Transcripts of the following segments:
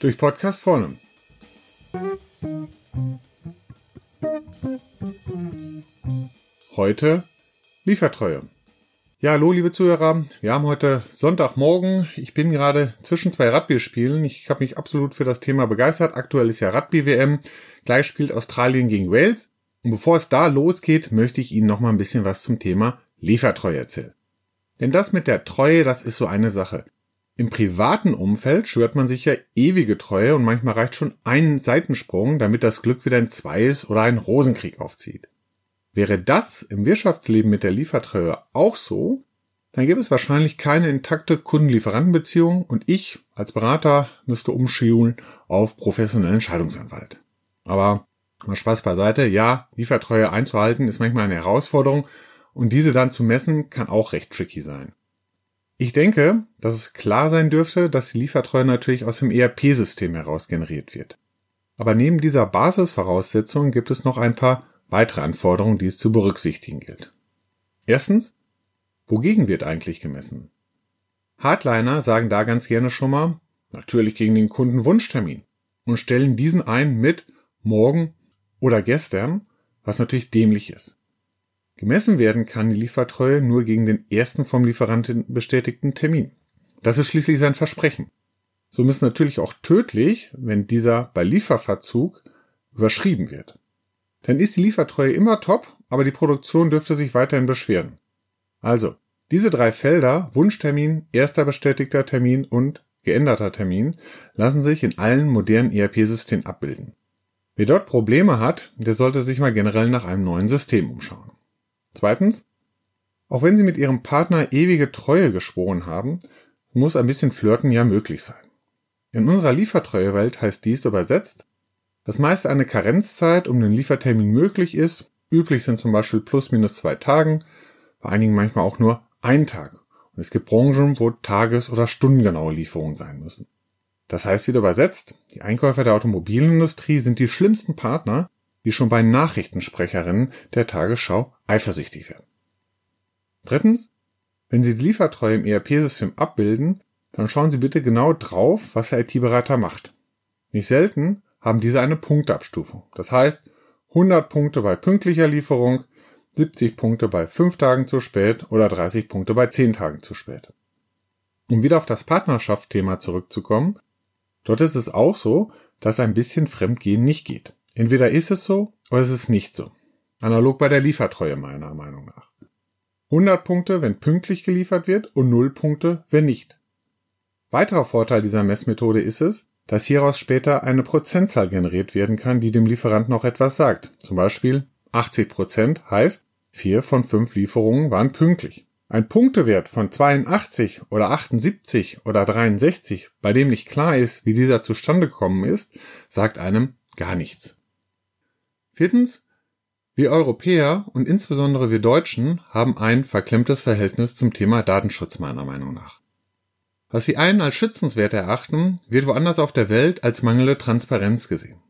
Durch Podcast vorne. Heute Liefertreue. Ja, hallo liebe Zuhörer. Wir haben heute Sonntagmorgen. Ich bin gerade zwischen zwei Rugby-Spielen. Ich habe mich absolut für das Thema begeistert. Aktuell ist ja Rugby-WM. Gleich spielt Australien gegen Wales. Und bevor es da losgeht, möchte ich Ihnen noch mal ein bisschen was zum Thema Liefertreue erzählen. Denn das mit der Treue, das ist so eine Sache. Im privaten Umfeld schwört man sich ja ewige Treue und manchmal reicht schon ein Seitensprung, damit das Glück wieder ein Zweies oder ein Rosenkrieg aufzieht. Wäre das im Wirtschaftsleben mit der Liefertreue auch so, dann gäbe es wahrscheinlich keine intakte Kundenlieferantenbeziehung und ich als Berater müsste umschulen auf professionellen Scheidungsanwalt. Aber mal Spaß beiseite, ja, Liefertreue einzuhalten ist manchmal eine Herausforderung und diese dann zu messen kann auch recht tricky sein. Ich denke, dass es klar sein dürfte, dass die Liefertreue natürlich aus dem ERP-System heraus generiert wird. Aber neben dieser Basisvoraussetzung gibt es noch ein paar weitere Anforderungen, die es zu berücksichtigen gilt. Erstens, wogegen wird eigentlich gemessen? Hardliner sagen da ganz gerne schon mal, natürlich gegen den Kundenwunschtermin und stellen diesen ein mit morgen oder gestern, was natürlich dämlich ist. Gemessen werden kann die Liefertreue nur gegen den ersten vom Lieferanten bestätigten Termin. Das ist schließlich sein Versprechen. So ist natürlich auch tödlich, wenn dieser bei Lieferverzug überschrieben wird. Dann ist die Liefertreue immer top, aber die Produktion dürfte sich weiterhin beschweren. Also, diese drei Felder, Wunschtermin, erster bestätigter Termin und geänderter Termin, lassen sich in allen modernen ERP-Systemen abbilden. Wer dort Probleme hat, der sollte sich mal generell nach einem neuen System umschauen. Zweitens, auch wenn Sie mit Ihrem Partner ewige Treue geschworen haben, muss ein bisschen Flirten ja möglich sein. In unserer Liefertreuewelt heißt dies übersetzt, dass meist eine Karenzzeit um den Liefertermin möglich ist. Üblich sind zum Beispiel plus minus zwei Tagen, bei einigen manchmal auch nur ein Tag. Und es gibt Branchen, wo tages- oder stundengenaue Lieferungen sein müssen. Das heißt wieder übersetzt, die Einkäufer der Automobilindustrie sind die schlimmsten Partner, die schon bei Nachrichtensprecherinnen der Tagesschau eifersüchtig werden. Drittens, wenn Sie die Liefertreue im ERP-System abbilden, dann schauen Sie bitte genau drauf, was der IT-Berater macht. Nicht selten haben diese eine Punkteabstufung. Das heißt, 100 Punkte bei pünktlicher Lieferung, 70 Punkte bei 5 Tagen zu spät oder 30 Punkte bei 10 Tagen zu spät. Um wieder auf das Partnerschaftsthema zurückzukommen, dort ist es auch so, dass ein bisschen Fremdgehen nicht geht. Entweder ist es so oder es ist nicht so. Analog bei der Liefertreue meiner Meinung nach. 100 Punkte, wenn pünktlich geliefert wird und 0 Punkte, wenn nicht. Weiterer Vorteil dieser Messmethode ist es, dass hieraus später eine Prozentzahl generiert werden kann, die dem Lieferanten noch etwas sagt. Zum Beispiel 80 Prozent heißt, 4 von 5 Lieferungen waren pünktlich. Ein Punktewert von 82 oder 78 oder 63, bei dem nicht klar ist, wie dieser zustande gekommen ist, sagt einem gar nichts. Viertens, wir Europäer und insbesondere wir Deutschen haben ein verklemmtes Verhältnis zum Thema Datenschutz meiner Meinung nach. Was Sie einen als schützenswert erachten, wird woanders auf der Welt als mangelnde Transparenz gesehen.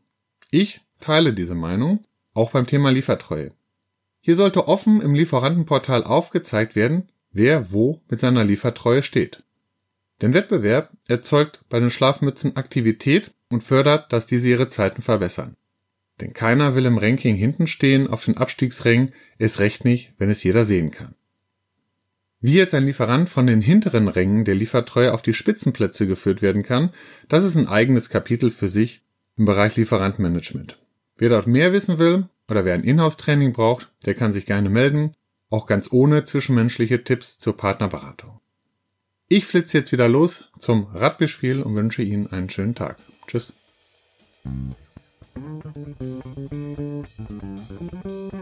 Ich teile diese Meinung, auch beim Thema Liefertreue. Hier sollte offen im Lieferantenportal aufgezeigt werden, wer wo mit seiner Liefertreue steht. Denn Wettbewerb erzeugt bei den Schlafmützen Aktivität und fördert, dass diese ihre Zeiten verbessern. Denn keiner will im Ranking hinten stehen auf den Abstiegsrängen, ist recht nicht, wenn es jeder sehen kann. Wie jetzt ein Lieferant von den hinteren Rängen der Liefertreue auf die Spitzenplätze geführt werden kann, das ist ein eigenes Kapitel für sich im Bereich Lieferantmanagement. Wer dort mehr wissen will oder wer ein Inhouse-Training braucht, der kann sich gerne melden, auch ganz ohne zwischenmenschliche Tipps zur Partnerberatung. Ich flitze jetzt wieder los zum Radbespiel und wünsche Ihnen einen schönen Tag. Tschüss. Thank you.